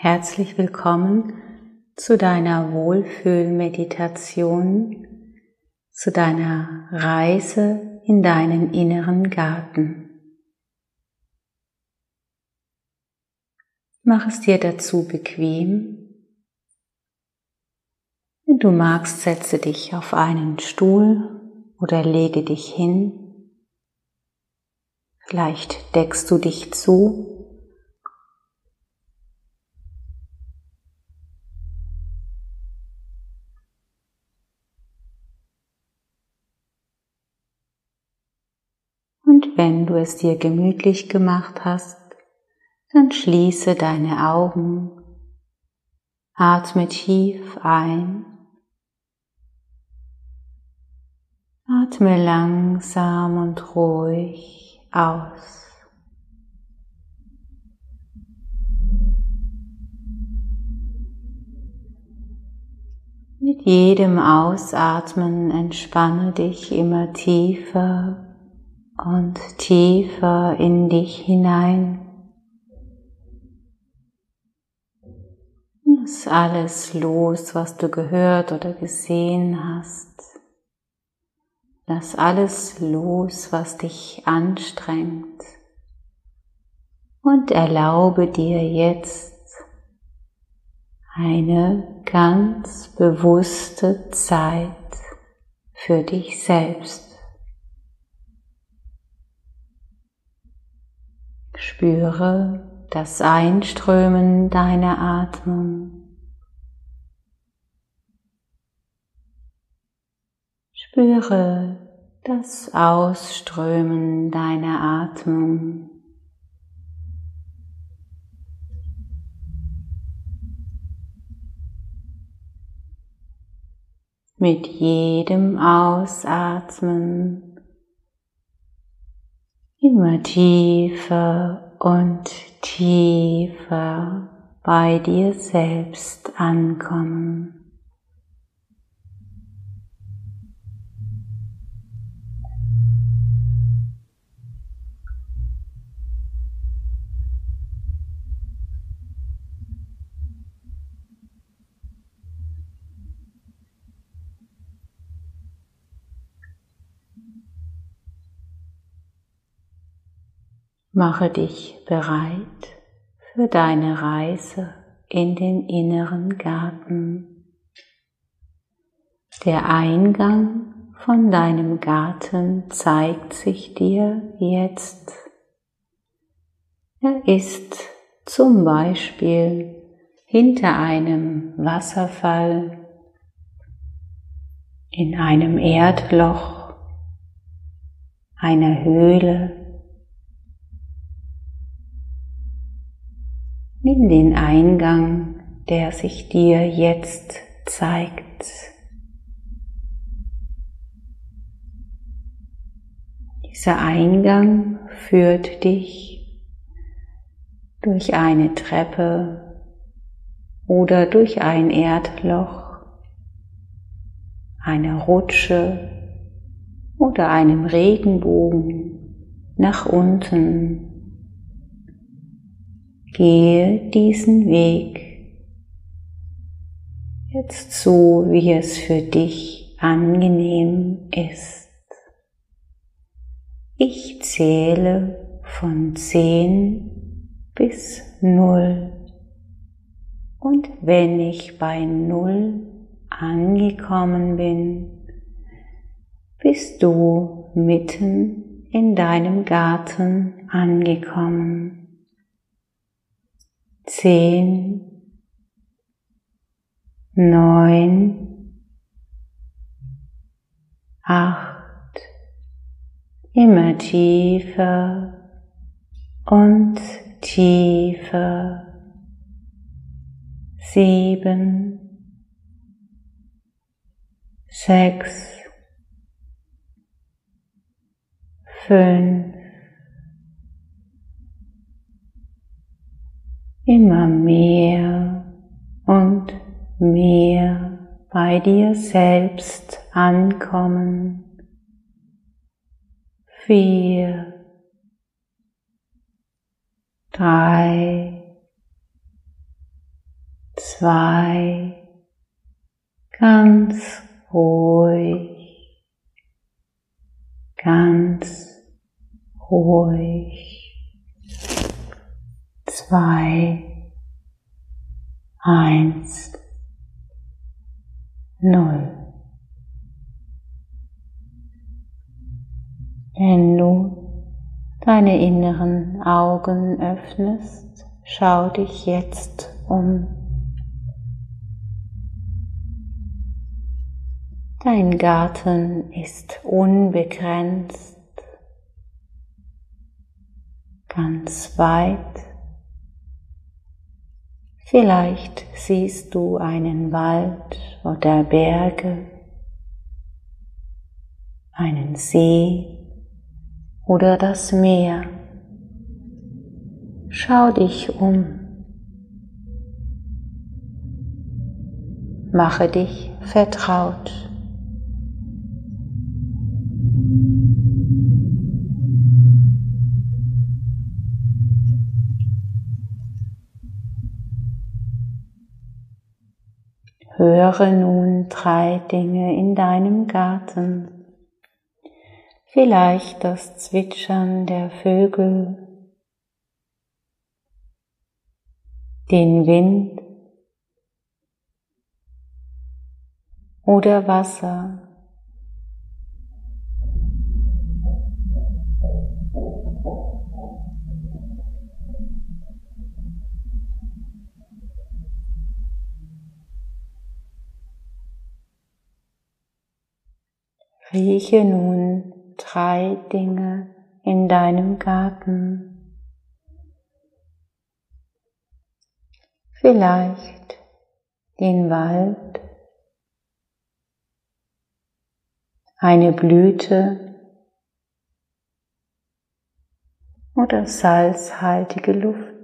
Herzlich willkommen zu deiner Wohlfühlmeditation, zu deiner Reise in deinen inneren Garten. Mach es dir dazu bequem. Wenn du magst, setze dich auf einen Stuhl oder lege dich hin. Vielleicht deckst du dich zu du es dir gemütlich gemacht hast, dann schließe deine Augen, atme tief ein, atme langsam und ruhig aus. Mit jedem Ausatmen entspanne dich immer tiefer und tiefer in dich hinein. Lass alles los, was du gehört oder gesehen hast. Lass alles los, was dich anstrengt. Und erlaube dir jetzt eine ganz bewusste Zeit für dich selbst. Spüre das Einströmen deiner Atmung. Spüre das Ausströmen deiner Atmung. Mit jedem Ausatmen immer tiefer und tiefer bei dir selbst ankommen. Mache dich bereit für deine Reise in den inneren Garten. Der Eingang von deinem Garten zeigt sich dir jetzt. Er ist zum Beispiel hinter einem Wasserfall, in einem Erdloch, einer Höhle Nimm den Eingang, der sich dir jetzt zeigt. Dieser Eingang führt dich durch eine Treppe oder durch ein Erdloch, eine Rutsche oder einem Regenbogen nach unten Gehe diesen Weg jetzt so, wie es für dich angenehm ist. Ich zähle von zehn bis null. Und wenn ich bei null angekommen bin, bist du mitten in deinem Garten angekommen zehn, neun, acht, immer tiefer und tiefer, sieben, sechs, fünf, immer mehr und mehr bei dir selbst ankommen. Vier, drei, zwei, ganz ruhig, ganz ruhig, zwei, eins, null. Wenn du deine inneren Augen öffnest, schau dich jetzt um. Dein Garten ist unbegrenzt, ganz weit. Vielleicht siehst du einen Wald oder Berge, einen See oder das Meer. Schau dich um. Mache dich vertraut. Höre nun drei Dinge in deinem Garten. Vielleicht das Zwitschern der Vögel, den Wind oder Wasser. Rieche nun drei Dinge in deinem Garten. Vielleicht den Wald, eine Blüte oder salzhaltige Luft.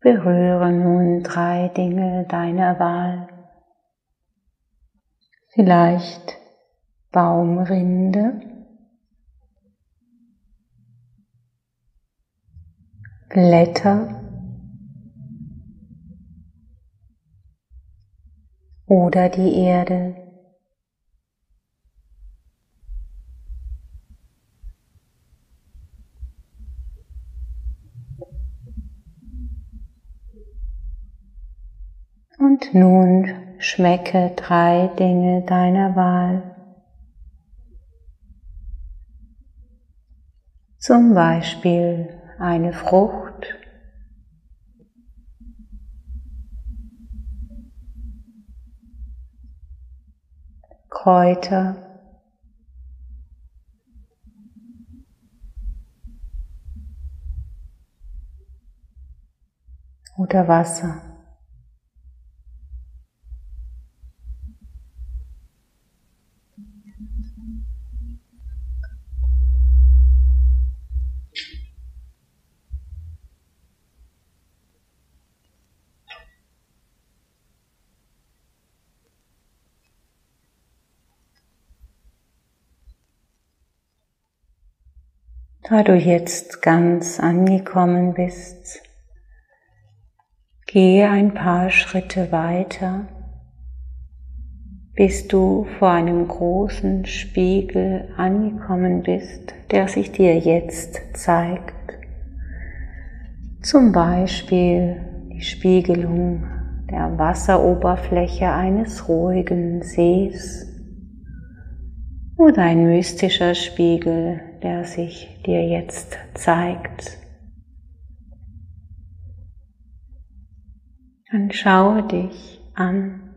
Berühre nun drei Dinge deiner Wahl. Vielleicht Baumrinde, Blätter oder die Erde. Und nun schmecke drei Dinge deiner Wahl. Zum Beispiel eine Frucht, Kräuter, oder Wasser. Da du jetzt ganz angekommen bist, gehe ein paar Schritte weiter, bis du vor einem großen Spiegel angekommen bist, der sich dir jetzt zeigt. Zum Beispiel die Spiegelung der Wasseroberfläche eines ruhigen Sees oder ein mystischer Spiegel, der sich dir jetzt zeigt. Dann schaue dich an.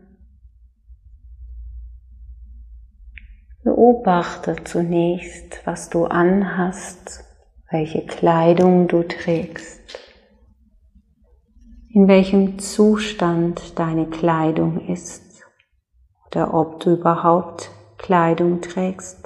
Beobachte zunächst, was du anhast, welche Kleidung du trägst, in welchem Zustand deine Kleidung ist oder ob du überhaupt Kleidung trägst.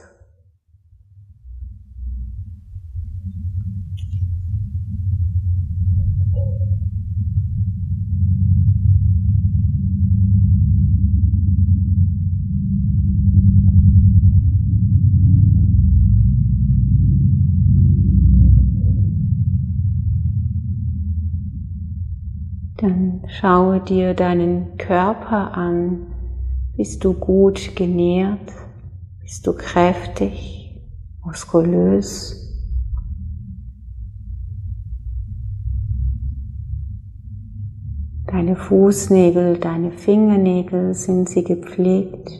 Schaue dir deinen Körper an. Bist du gut genährt? Bist du kräftig, muskulös? Deine Fußnägel, deine Fingernägel, sind sie gepflegt?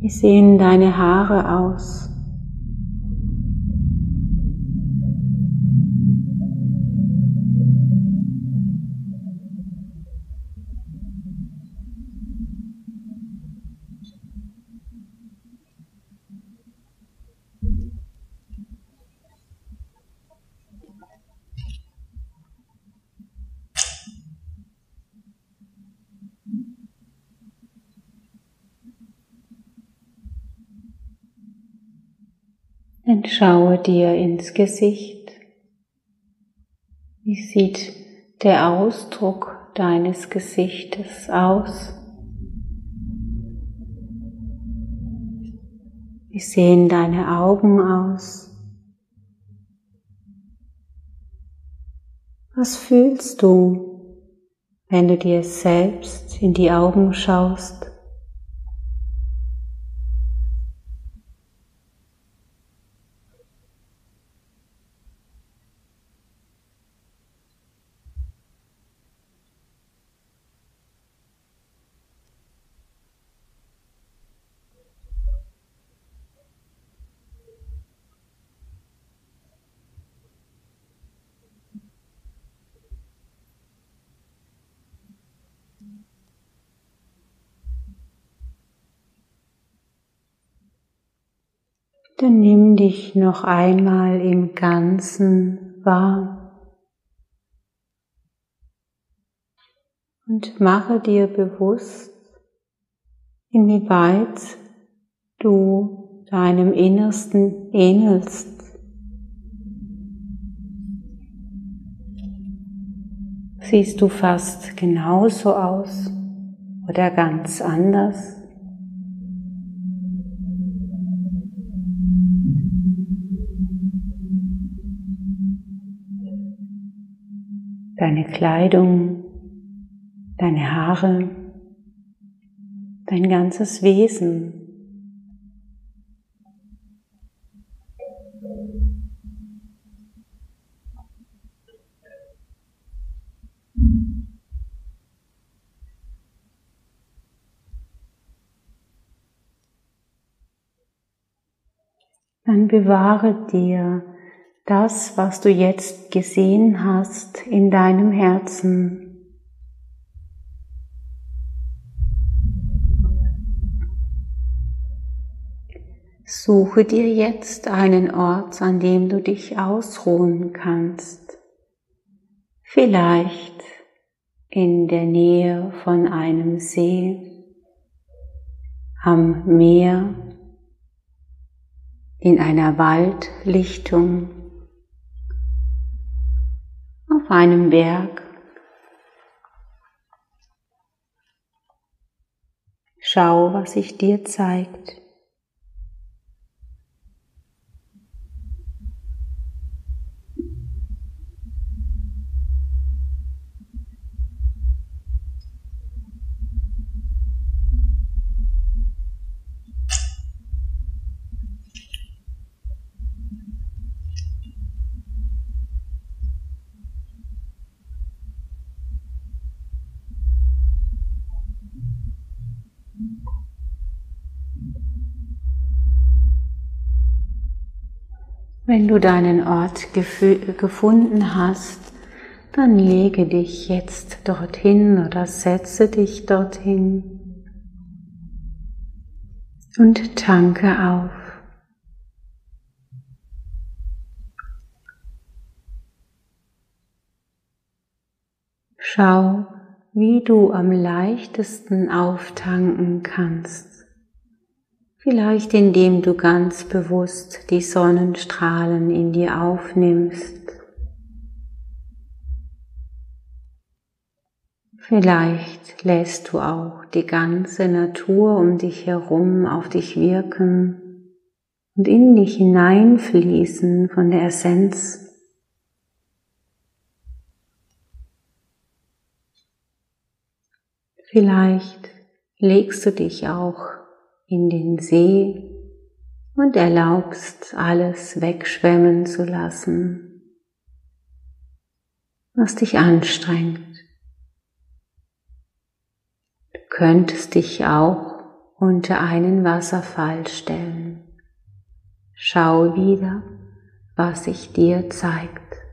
Wie sehen deine Haare aus? Dann schaue dir ins Gesicht. Wie sieht der Ausdruck deines Gesichtes aus? Wie sehen deine Augen aus? Was fühlst du, wenn du dir selbst in die Augen schaust? Dann nimm dich noch einmal im Ganzen wahr und mache dir bewusst, inwieweit du deinem Innersten ähnelst. Siehst du fast genauso aus oder ganz anders? Deine Kleidung, deine Haare, dein ganzes Wesen. Dann bewahre dir das, was du jetzt gesehen hast in deinem Herzen. Suche dir jetzt einen Ort, an dem du dich ausruhen kannst. Vielleicht in der Nähe von einem See, am Meer, in einer Waldlichtung auf einem Berg. Schau, was sich dir zeigt. Wenn du deinen Ort gefunden hast, dann lege dich jetzt dorthin oder setze dich dorthin und tanke auf. Schau, wie du am leichtesten auftanken kannst. Vielleicht indem du ganz bewusst die Sonnenstrahlen in dir aufnimmst. Vielleicht lässt du auch die ganze Natur um dich herum auf dich wirken und in dich hineinfließen von der Essenz. Vielleicht legst du dich auch in den See und erlaubst alles wegschwemmen zu lassen, was dich anstrengt. Du könntest dich auch unter einen Wasserfall stellen. Schau wieder, was sich dir zeigt.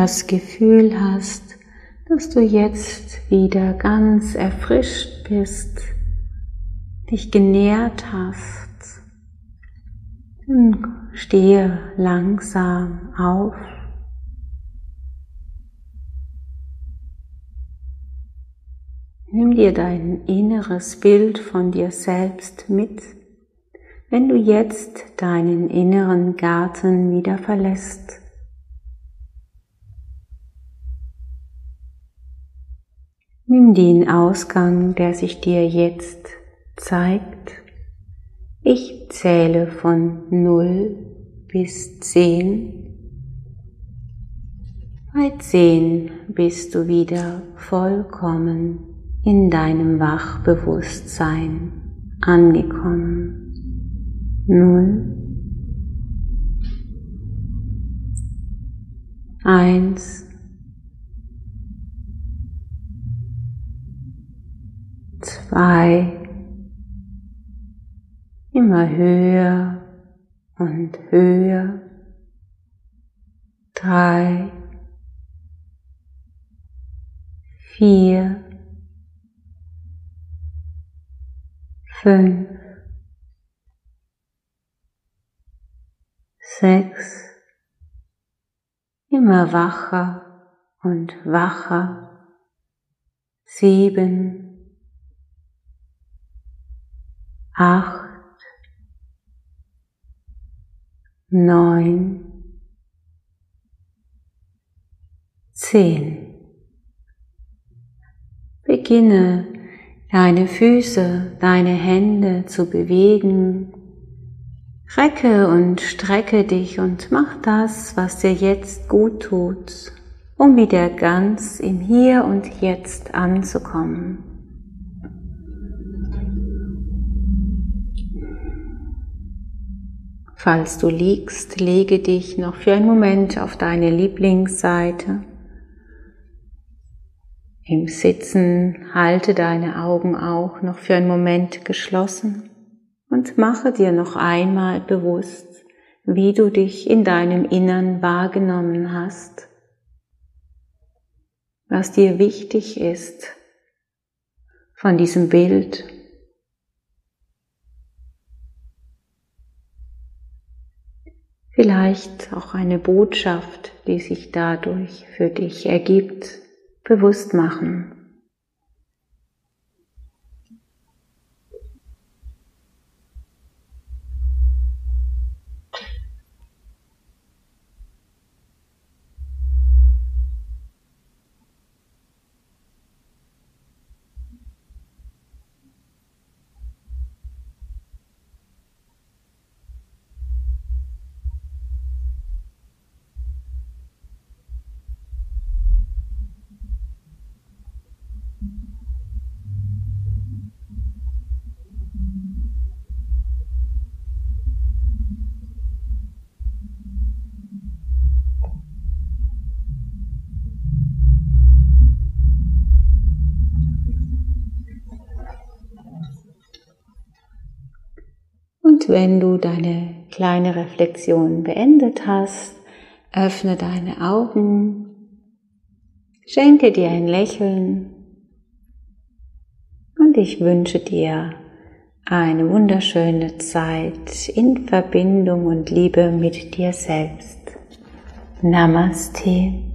Das Gefühl hast, dass du jetzt wieder ganz erfrischt bist, dich genährt hast, dann stehe langsam auf. Nimm dir dein inneres Bild von dir selbst mit, wenn du jetzt deinen inneren Garten wieder verlässt. Nimm den Ausgang, der sich dir jetzt zeigt. Ich zähle von 0 bis 10. Bei 10 bist du wieder vollkommen in deinem Wachbewusstsein angekommen. 0 1 zwei, immer höher und höher, drei, vier, fünf, sechs, immer wacher und wacher, sieben, acht, neun, zehn. Beginne deine Füße, deine Hände zu bewegen. Recke und strecke dich und mach das, was dir jetzt gut tut, um wieder ganz im Hier und Jetzt anzukommen. Falls du liegst, lege dich noch für einen Moment auf deine Lieblingsseite. Im Sitzen halte deine Augen auch noch für einen Moment geschlossen und mache dir noch einmal bewusst, wie du dich in deinem Innern wahrgenommen hast, was dir wichtig ist von diesem Bild. Vielleicht auch eine Botschaft, die sich dadurch für dich ergibt bewusst machen. Wenn du deine kleine Reflexion beendet hast, öffne deine Augen, schenke dir ein Lächeln und ich wünsche dir eine wunderschöne Zeit in Verbindung und Liebe mit dir selbst. Namaste.